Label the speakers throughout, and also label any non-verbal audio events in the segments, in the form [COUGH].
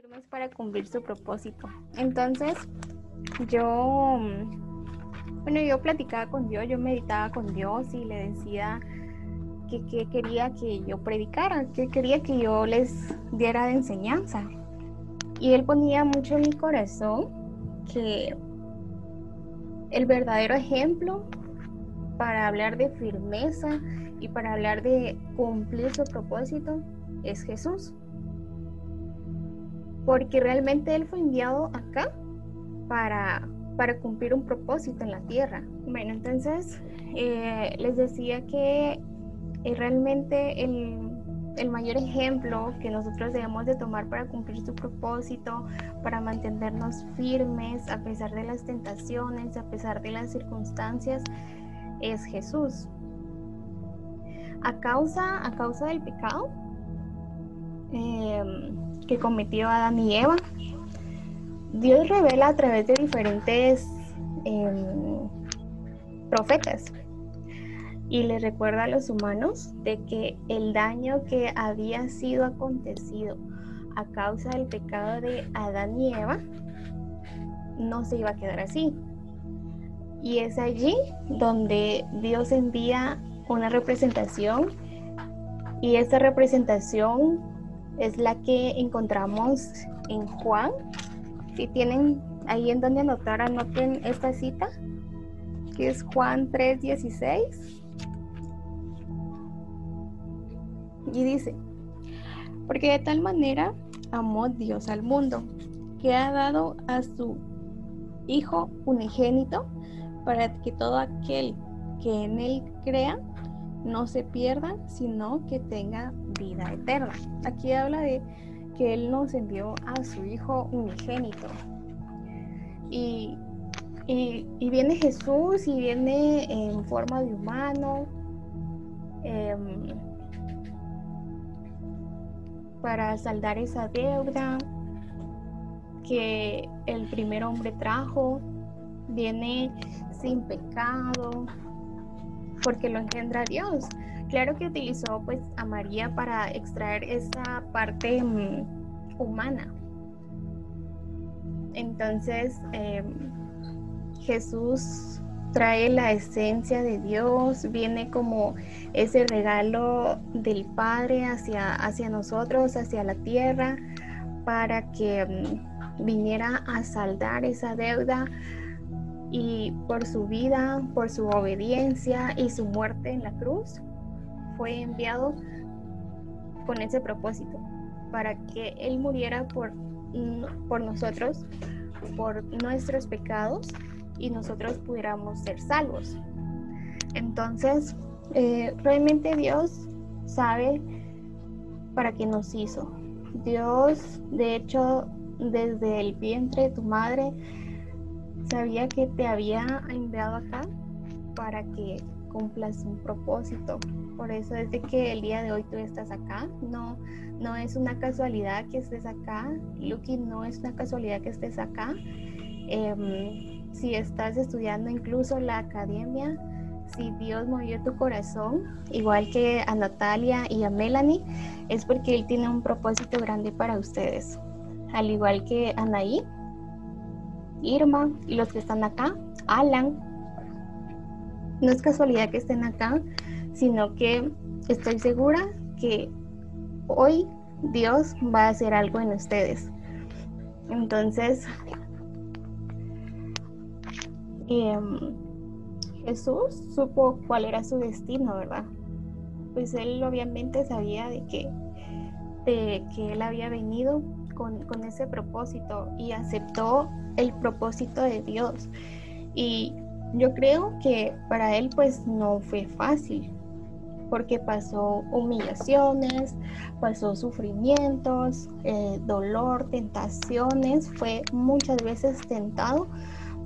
Speaker 1: firmes para cumplir su propósito. Entonces, yo, bueno, yo platicaba con Dios, yo meditaba con Dios y le decía que, quería que yo predicara, que quería que yo les diera de enseñanza. Y él ponía mucho en mi corazón que el verdadero ejemplo para hablar de firmeza y para hablar de cumplir su propósito es Jesús porque realmente Él fue enviado acá para, para cumplir un propósito en la tierra. Bueno, entonces eh, les decía que eh, realmente el, el mayor ejemplo que nosotros debemos de tomar para cumplir su propósito, para mantenernos firmes a pesar de las tentaciones, a pesar de las circunstancias, es Jesús. A causa, a causa del pecado, eh, que cometió Adán y Eva. Dios revela a través de diferentes em, profetas y le recuerda a los humanos de que el daño que había sido acontecido a causa del pecado de Adán y Eva no se iba a quedar así. Y es allí donde Dios envía una representación y esta representación es la que encontramos en Juan. Si tienen ahí en donde anotar, anoten esta cita, que es Juan 3:16. Y dice, porque de tal manera amó Dios al mundo, que ha dado a su Hijo unigénito, para que todo aquel que en él crea no se pierda, sino que tenga vida eterna. Aquí habla de que Él nos envió a su Hijo unigénito. Y, y, viene Jesús y viene en forma de humano em, para saldar esa deuda que el primer hombre trajo. Viene sin pecado porque lo engendra Dios. Claro que utilizó pues a María para extraer esa parte mm, humana. Entonces em, Jesús trae la esencia de Dios, viene como ese regalo del Padre hacia, hacia nosotros, hacia la tierra, para que mm, viniera a saldar esa deuda, y por su vida, por su obediencia y su muerte en la cruz, fue enviado con ese propósito, para que Él muriera por, por nosotros, por nuestros pecados y nosotros pudiéramos ser salvos. Entonces, eh, realmente Dios sabe para qué nos hizo. Dios, de hecho, desde el vientre de tu madre, sabía que te había enviado acá para que cumplas un propósito. Por eso desde que el día de hoy tú estás acá, no, no es una casualidad que estés acá. Lucky, no es una casualidad que estés acá. Em, si estás estudiando incluso la academia, si Dios movió tu corazón, igual que a Natalia y a Melanie, es porque Él tiene un propósito grande para ustedes. Al igual que Anaí, Irma y los que están acá, Alan. No es casualidad que estén acá, sino que estoy segura que hoy Dios va a hacer algo en ustedes. Entonces, em, Jesús supo cuál era su destino, ¿verdad? Pues él obviamente sabía de que, de que él había venido con, ese propósito y aceptó el propósito de Dios. Y yo creo que para él pues no fue fácil, porque pasó humillaciones, pasó sufrimientos, eh, dolor, tentaciones, fue muchas veces tentado,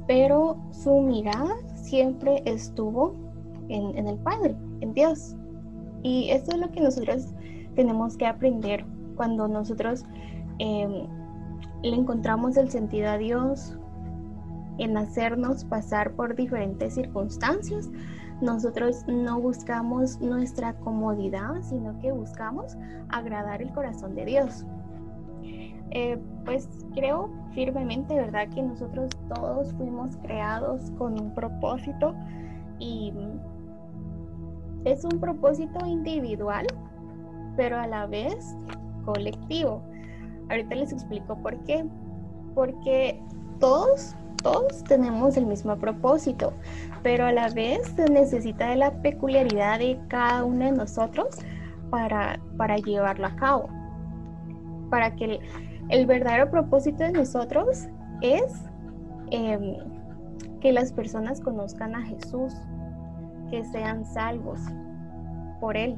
Speaker 1: pero su mirada siempre estuvo en, en el Padre, en Dios. Y eso es lo que nosotros tenemos que aprender cuando nosotros Em, le encontramos el sentido a Dios en hacernos pasar por diferentes circunstancias. Nosotros no buscamos nuestra comodidad, sino que buscamos agradar el corazón de Dios. Eh, pues creo firmemente, ¿verdad? Que nosotros todos fuimos creados con un propósito y es un propósito individual, pero a la vez colectivo. Ahorita les explico por qué. Porque todos, todos tenemos el mismo propósito, pero a la vez se necesita de la peculiaridad de cada uno de nosotros para, para llevarlo a cabo. Para que el, verdadero propósito de nosotros es em, que las personas conozcan a Jesús, que sean salvos por Él.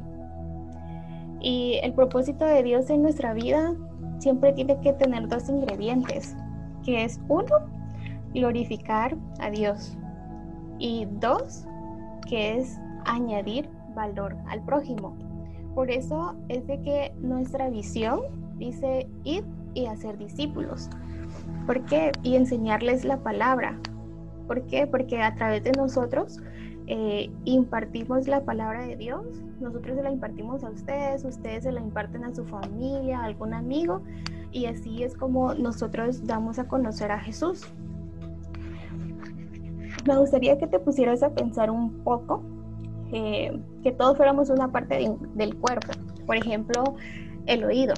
Speaker 1: Y el propósito de Dios en nuestra vida siempre tiene que tener dos ingredientes, que es uno, glorificar a Dios y dos, que es añadir valor al prójimo. Por eso es de que nuestra visión dice ir y hacer discípulos. ¿Por qué? Y enseñarles la palabra. ¿Por qué? Porque a través de nosotros eh, impartimos la palabra de Dios, nosotros se la impartimos a ustedes, ustedes se la imparten a su familia, a algún amigo, y así es como nosotros damos a conocer a Jesús. Me gustaría que te pusieras a pensar un poco eh, que todos fuéramos una parte del cuerpo. Por ejemplo, el oído.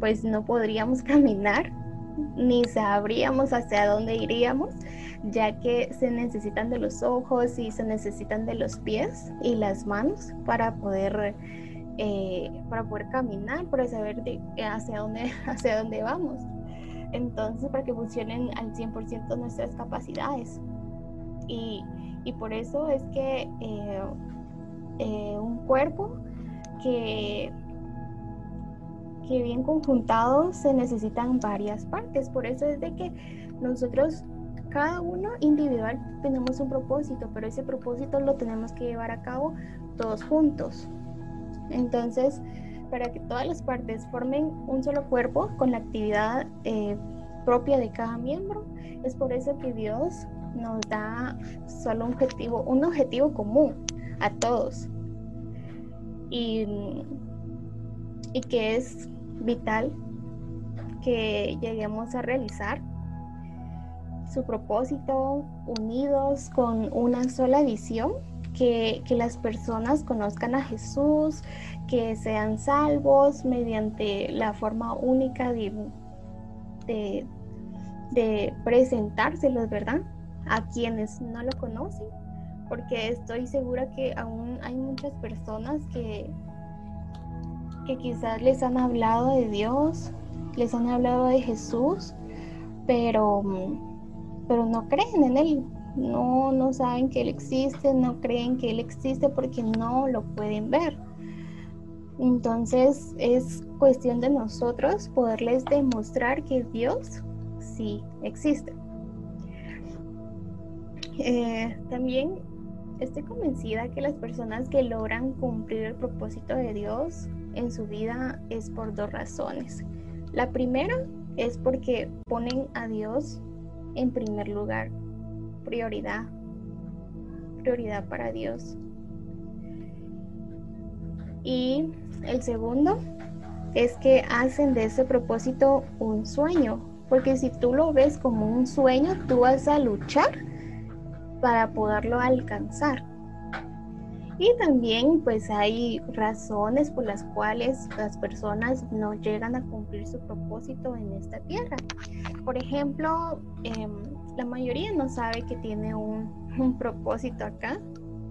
Speaker 1: Pues no podríamos [LAUGHS] caminar ni sabríamos hacia dónde iríamos ya que se necesitan de los ojos y se necesitan de los pies y las manos para poder, eh, para poder caminar, para saber hacia, dónde, [LAUGHS] hacia dónde vamos. Entonces, para que funcionen al 100% nuestras capacidades. Y, por eso es que eh, eh, un cuerpo que que bien conjuntado se necesitan varias partes. Por eso es de que nosotros cada uno individual tenemos un propósito, pero ese propósito lo tenemos que llevar a cabo todos juntos. Entonces, para que todas las partes formen un solo cuerpo con la actividad eh, propia de cada miembro, es por eso que Dios nos da solo un objetivo, un objetivo común a todos. Y, y que es vital que lleguemos a realizar su propósito, unidos con una sola visión, que, las personas conozcan a Jesús, que sean salvos mediante la forma única de, de, de presentárselos, ¿verdad? A quienes no lo conocen, porque estoy segura que aún hay muchas personas que, que quizás les han hablado de Dios, les han hablado de Jesús, pero pero no creen en Él, no, no saben que Él existe, no creen que Él existe porque no lo pueden ver. Entonces es cuestión de nosotros poderles demostrar que Dios sí existe. Eh, también estoy convencida que las personas que logran cumplir el propósito de Dios en su vida es por dos razones. La primera es porque ponen a Dios en primer lugar, prioridad, prioridad para Dios. Y el segundo es que hacen de ese propósito un sueño, porque si tú lo ves como un sueño, tú vas a luchar para poderlo alcanzar. Y también pues hay razones por las cuales las personas no llegan a cumplir su propósito en esta tierra. Por ejemplo, em, la mayoría no sabe que tiene un, propósito acá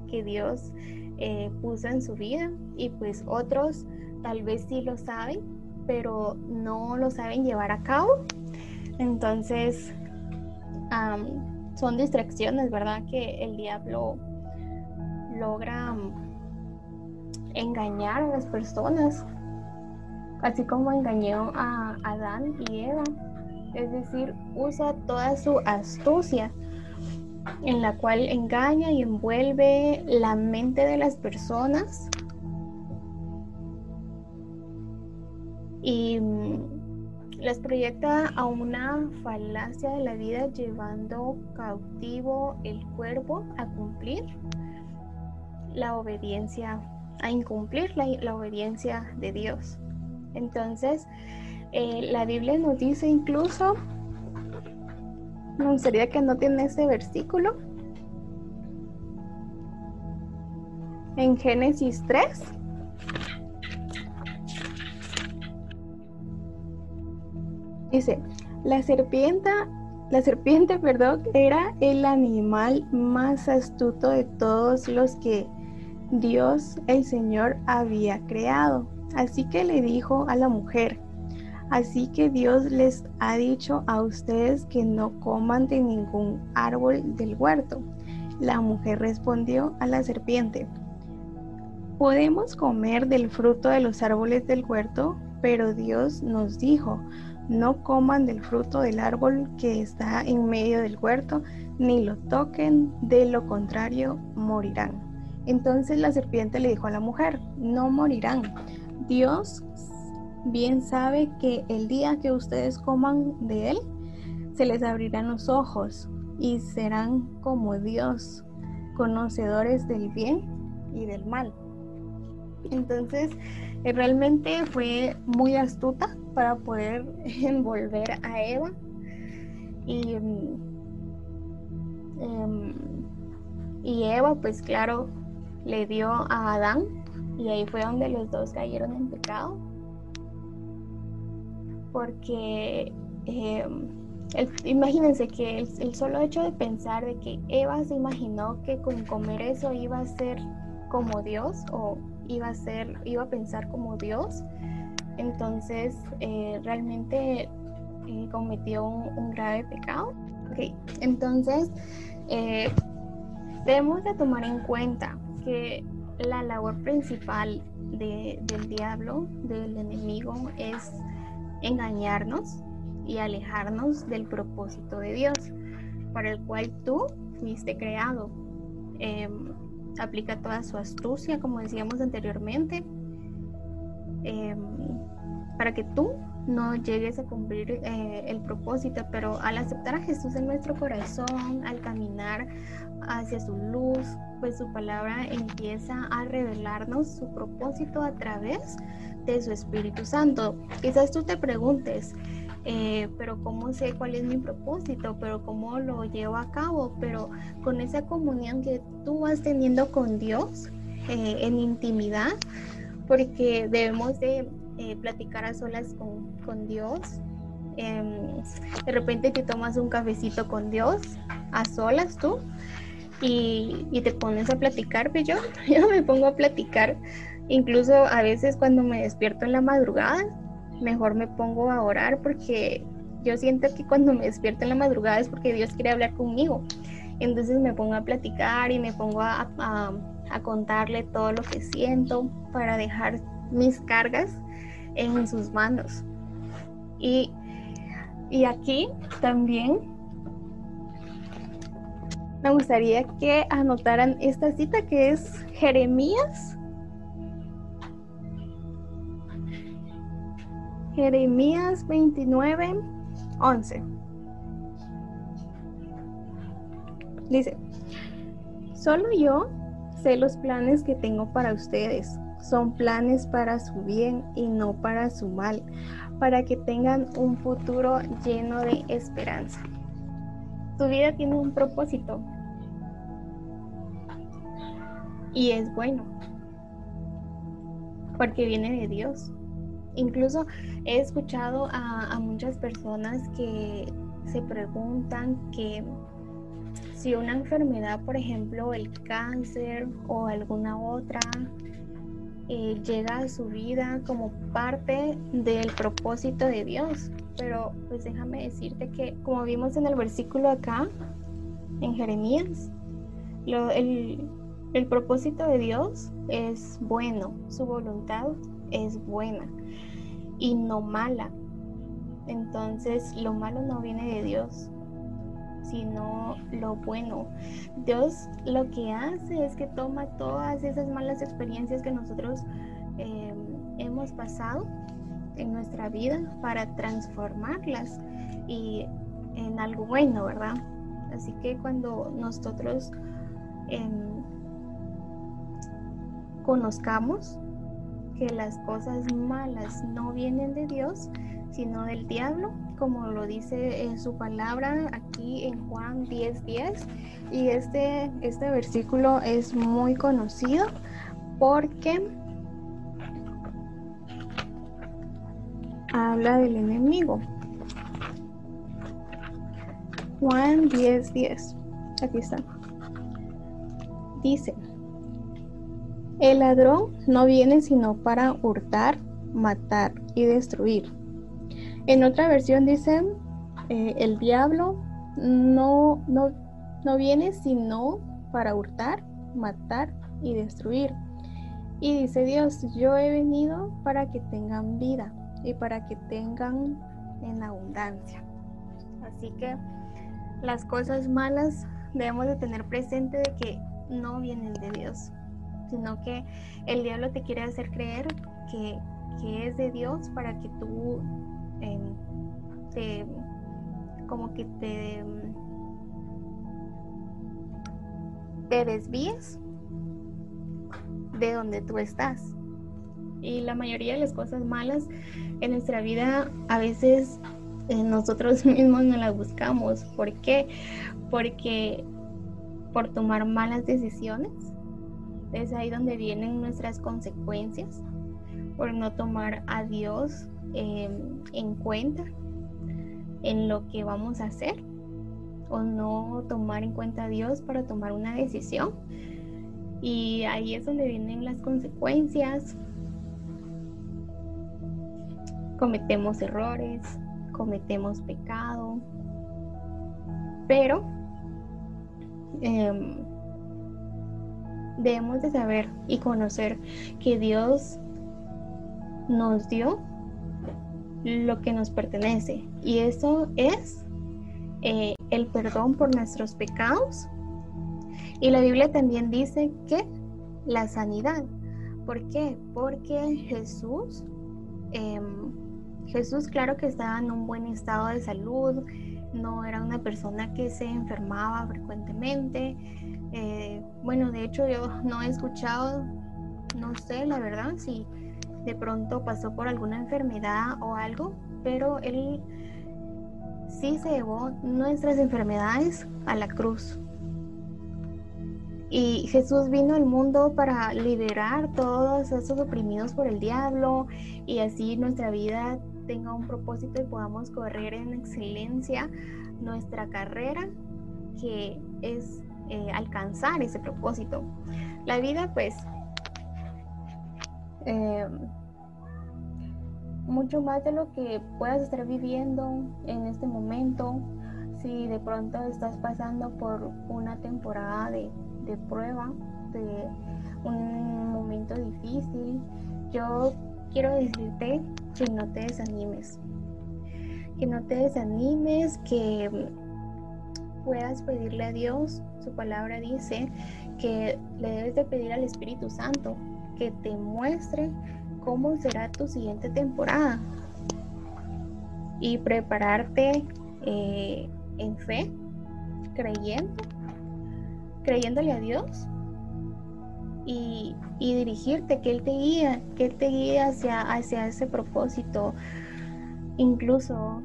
Speaker 1: que Dios eh, puso en su vida y pues otros tal vez sí lo saben, pero no lo saben llevar a cabo. Entonces, son distracciones, ¿verdad? Que el diablo logra engañar a las personas, así como engañó a Adán y Eva. Es decir, usa toda su astucia en la cual engaña y envuelve la mente de las personas y mm, las proyecta a una falacia de la vida llevando cautivo el cuerpo a cumplir la obediencia, a incumplir la, obediencia de Dios. Entonces, Eh, la Biblia nos dice incluso, me gustaría que no tiene ese versículo, en Génesis 3. Dice, la serpiente, la serpiente, [LAUGHS] perdón, era el animal más astuto de todos los que Dios el Señor había creado. Así que le dijo a la mujer, así que Dios les ha dicho a ustedes que no coman de ningún árbol del huerto. La mujer respondió a la serpiente, podemos comer del fruto de los árboles del huerto, pero Dios nos dijo, no coman del fruto del árbol que está en medio del huerto, ni lo toquen, de lo contrario morirán. Entonces la serpiente le dijo a la mujer, no morirán. Dios bien sabe que el día que ustedes coman de él, se les abrirán los ojos y serán como Dios, conocedores del bien y del mal. Entonces, eh, realmente fue muy astuta para poder [LAUGHS] envolver a Eva. Y, mm, em, y Eva, pues claro, le dio a Adán y ahí fue donde los dos cayeron en pecado. Porque em, imagínense que el, solo hecho de pensar de que Eva se imaginó que con comer eso iba a ser como Dios o iba a ser, iba a pensar como Dios, entonces eh, realmente eh, cometió un, grave pecado. Okay. Entonces eh, debemos de tomar en cuenta que la labor principal del diablo, del enemigo, es engañarnos y alejarnos del propósito de Dios, para el cual tú fuiste creado. Em, aplica toda su astucia, como decíamos anteriormente, em, para que tú no llegues a cumplir eh, el propósito, pero al aceptar a Jesús en nuestro corazón, al caminar hacia su luz, pues su palabra empieza a revelarnos su propósito a través de su Espíritu Santo. Quizás tú te preguntes, eh, pero ¿cómo sé cuál es mi propósito? ¿Pero cómo lo llevo a cabo? Pero con esa comunión que tú vas teniendo con Dios eh, en intimidad, porque debemos de eh, platicar a solas con, con Dios. Em, de repente te tomas un cafecito con Dios, a solas tú, y, te pones a platicar, pero yo, [LAUGHS] yo me pongo a platicar, incluso a veces cuando me despierto en la madrugada, mejor me pongo a orar porque yo siento que cuando me despierto en la madrugada es porque Dios quiere hablar conmigo. Entonces me pongo a platicar y me pongo a, a, contarle todo lo que siento para dejar mis cargas en sus manos. Y, y aquí también me gustaría que anotaran esta cita que es Jeremías Jeremías 29, 11. Dice, solo yo sé los planes que tengo para ustedes. Son planes para su bien y no para su mal, para que tengan un futuro lleno de esperanza. Tu vida tiene un propósito y es bueno, porque viene de Dios. Incluso he escuchado a, muchas personas que se preguntan que si una enfermedad, por ejemplo, el cáncer o alguna otra, eh, llega a su vida como parte del propósito de Dios. Pero pues déjame decirte que como vimos en el versículo acá, en Jeremías, el, el propósito de Dios es bueno, su voluntad es buena y no mala. Entonces lo malo no viene de Dios, sino lo bueno. Dios lo que hace es que toma todas esas malas experiencias que nosotros em, hemos pasado en nuestra vida para transformarlas y en algo bueno, ¿verdad? Así que cuando nosotros em, conozcamos que las cosas malas no vienen de Dios, sino del diablo, como lo dice en su palabra aquí en Juan 10:10. 10. Y este, este versículo es muy conocido porque habla del enemigo. Juan 10:10. 10. Aquí está. Dice, el ladrón no viene sino para hurtar, matar y destruir. En otra versión dice, eh, el diablo no, no, no viene sino para hurtar, matar y destruir. Y dice Dios, yo he venido para que tengan vida y para que tengan en abundancia. Así que las cosas malas debemos de tener presente de que no vienen de Dios, sino que el diablo te quiere hacer creer que, es de Dios para que tú em, te como que te, te desvíes de donde tú estás. Y la mayoría de las cosas malas en nuestra vida a veces eh, nosotros [LAUGHS] mismos no las buscamos. ¿Por qué? Porque por tomar malas decisiones es ahí donde vienen nuestras consecuencias, por no tomar a Dios em, en cuenta en lo que vamos a hacer o no tomar en cuenta a Dios para tomar una decisión. Y ahí es donde vienen las consecuencias, cometemos errores, cometemos pecado, pero em, debemos de saber y conocer que Dios nos dio lo que nos pertenece y eso es eh, el perdón por nuestros pecados y la Biblia también dice que la sanidad. ¿Por qué? Porque Jesús em, Jesús claro que estaba en un buen estado de salud, no era una persona que se enfermaba frecuentemente. Eh, bueno, de hecho yo no he escuchado, no sé la verdad si de pronto pasó por alguna enfermedad o algo, pero él sí se llevó nuestras enfermedades a la cruz. Y Jesús vino al mundo para liberar todos esos oprimidos por el diablo y así nuestra vida tenga un propósito y podamos correr en excelencia nuestra carrera, que es eh, alcanzar ese propósito. La vida, pues, eh, mucho más de lo que puedas estar viviendo en este momento, si de pronto estás pasando por una temporada de, de prueba, de un momento difícil, yo quiero decirte que no te desanimes. Que no te desanimes, que puedas pedirle a Dios. Su palabra dice que le debes de pedir al Espíritu Santo que te muestre cómo será tu siguiente temporada y prepararte eh, en fe, creyendo, creyéndole a Dios y, dirigirte, que Él te guía, que Él te guía hacia, hacia ese propósito. Incluso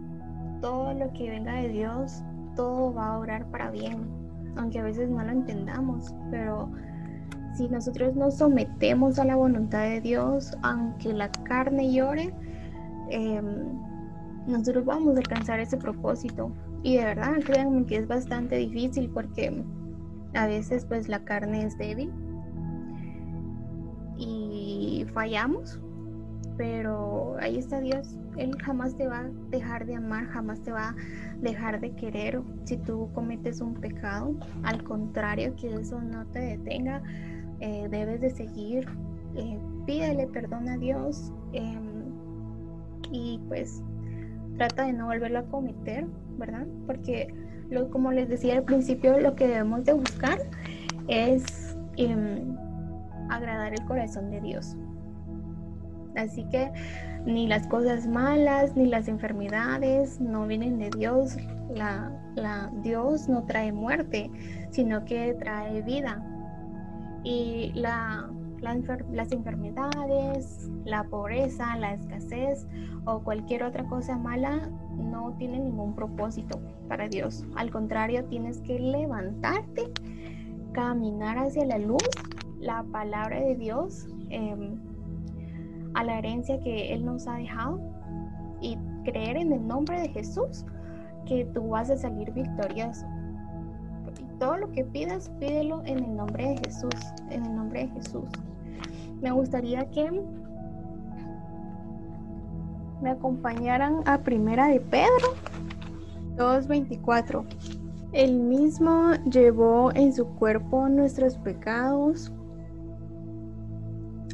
Speaker 1: todo lo que venga de Dios, todo va a orar para bien, aunque a veces no lo entendamos, pero si nosotros nos sometemos a la voluntad de Dios, aunque la carne llore, em, nosotros vamos a alcanzar ese propósito. Y de verdad, créanme que es bastante difícil porque a veces pues la carne es débil y fallamos, pero ahí está Dios. Él jamás te va a dejar de amar, jamás te va a dejar de querer si tú cometes un pecado. Al contrario, que eso no te detenga, eh, debes de seguir. Eh, pídele perdón a Dios em, y pues trata de no volverlo a cometer, ¿verdad? Porque lo, como les decía al principio, lo que debemos de buscar es... Em, agradar el corazón de Dios. Así que ni las cosas malas ni las enfermedades no vienen de Dios. Dios no trae muerte, sino que trae vida. Y la las enfermedades, la pobreza, la escasez o cualquier otra cosa mala no tiene ningún propósito para Dios. Al contrario, tienes que levantarte, caminar hacia la luz, la palabra de Dios, em, a la herencia que Él nos ha dejado y creer en el nombre de Jesús que tú vas a salir victorioso. todo lo que pidas, pídelo en el nombre de Jesús, en el nombre de Jesús. Me gustaría que me acompañaran a Primera de Pedro 2.24. El mismo llevó en su cuerpo nuestros pecados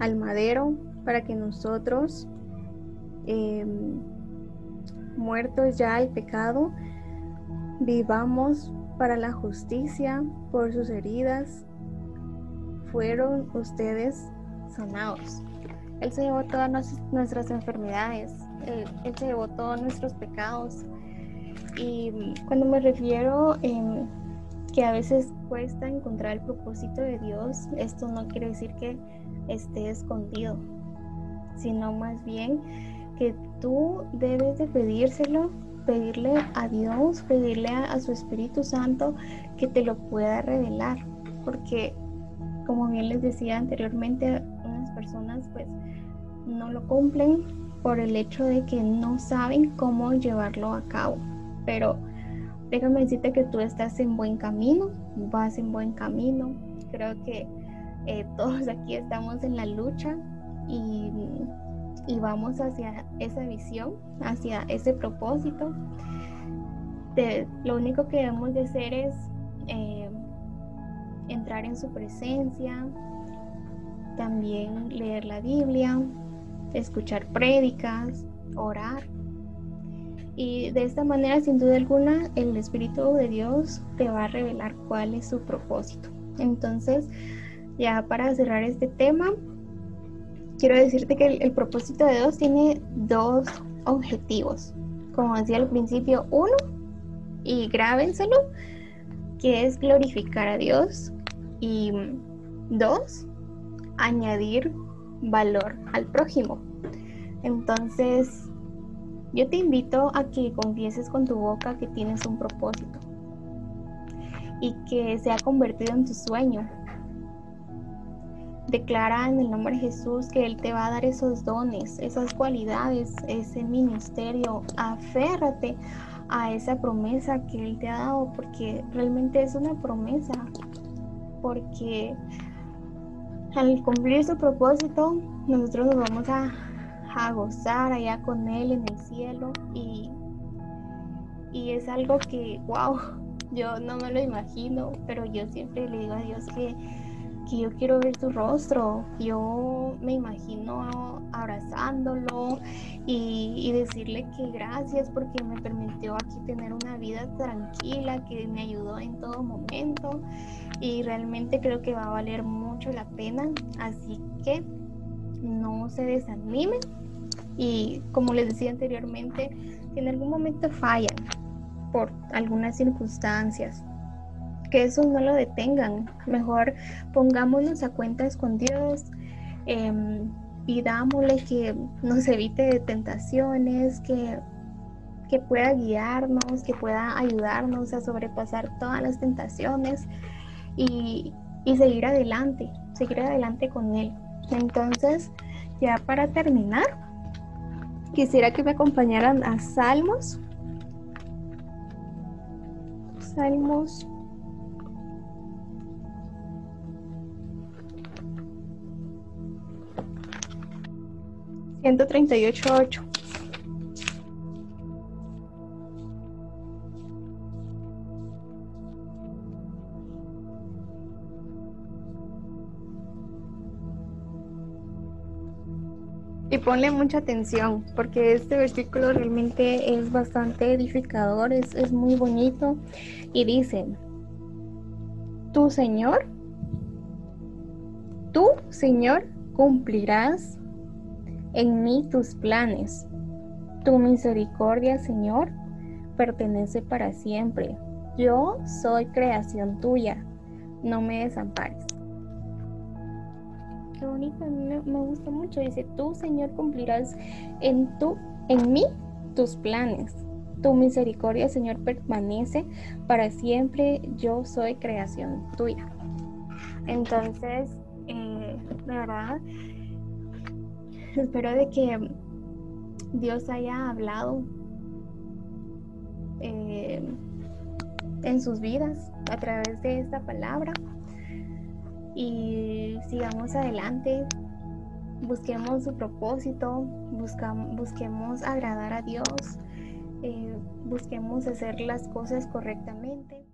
Speaker 1: al madero para que nosotros, em, muertos ya al pecado, vivamos para la justicia por sus heridas. Fueron ustedes sanados. Él se llevó todas nuestras enfermedades, él, se llevó todos nuestros pecados. Y cuando me refiero en que a veces cuesta encontrar el propósito de Dios, esto no quiere decir que esté escondido, sino más bien que tú debes de pedírselo, pedirle a Dios, pedirle a, su Espíritu Santo que te lo pueda revelar, porque como bien les decía anteriormente, unas personas pues no lo cumplen por el hecho de que no saben cómo llevarlo a cabo. Pero déjame decirte que tú estás en buen camino, vas en buen camino. Creo que eh, todos aquí estamos en la lucha y, vamos hacia esa visión, hacia ese propósito. lo único que debemos de hacer es eh, entrar en su presencia, también leer la Biblia, escuchar prédicas, orar. Y de esta manera, sin duda alguna, el Espíritu de Dios te va a revelar cuál es su propósito. Entonces, ya para cerrar este tema, quiero decirte que el, propósito de Dios tiene dos objetivos. Como decía al principio, uno, y grábenselo, que es glorificar a Dios. Y dos, añadir valor al prójimo. Entonces, yo te invito a que confieses con tu boca que tienes un propósito y que se ha convertido en tu sueño. Declara en el nombre de Jesús que Él te va a dar esos dones, esas cualidades, ese ministerio. Aférrate a esa promesa que Él te ha dado porque realmente es una promesa. Porque al cumplir su propósito, nosotros nos vamos a, gozar allá con Él en el cielo y, y es algo que, wow, yo no me lo imagino, pero yo siempre le digo a Dios que, que yo quiero ver su rostro, yo me imagino abrazándolo y, y, decirle que gracias porque me permitió aquí tener una vida tranquila, que me ayudó en todo momento y realmente creo que va a valer mucho la pena, así que no se desanimen y como les decía anteriormente, si en algún momento fallan por algunas circunstancias, que eso no lo detengan, mejor pongámonos a cuentas con Dios, pidámosle que nos evite de tentaciones, que, que pueda guiarnos, que pueda ayudarnos a sobrepasar todas las tentaciones y, seguir adelante, seguir adelante con Él. Entonces, ya para terminar, quisiera que me acompañaran a Salmos. Salmos 138.8 Y ponle mucha atención, porque este versículo realmente es bastante edificador, es, es muy bonito. Y dice, tu Señor, tú, Señor, cumplirás en mí tus planes. Tu misericordia, Señor, pertenece para siempre. Yo soy creación tuya, no me desampares. qué bonito, me, me gusta mucho. Dice, tú, Señor, cumplirás en, en mí tus planes. Tu misericordia, Señor, permanece para siempre. Yo soy creación tuya. Entonces, eh, verdad, [LAUGHS] espero de que Dios haya hablado eh, en sus vidas a través de esta palabra y sigamos adelante, busquemos su propósito, busquemos agradar a Dios, eh, busquemos hacer las cosas correctamente.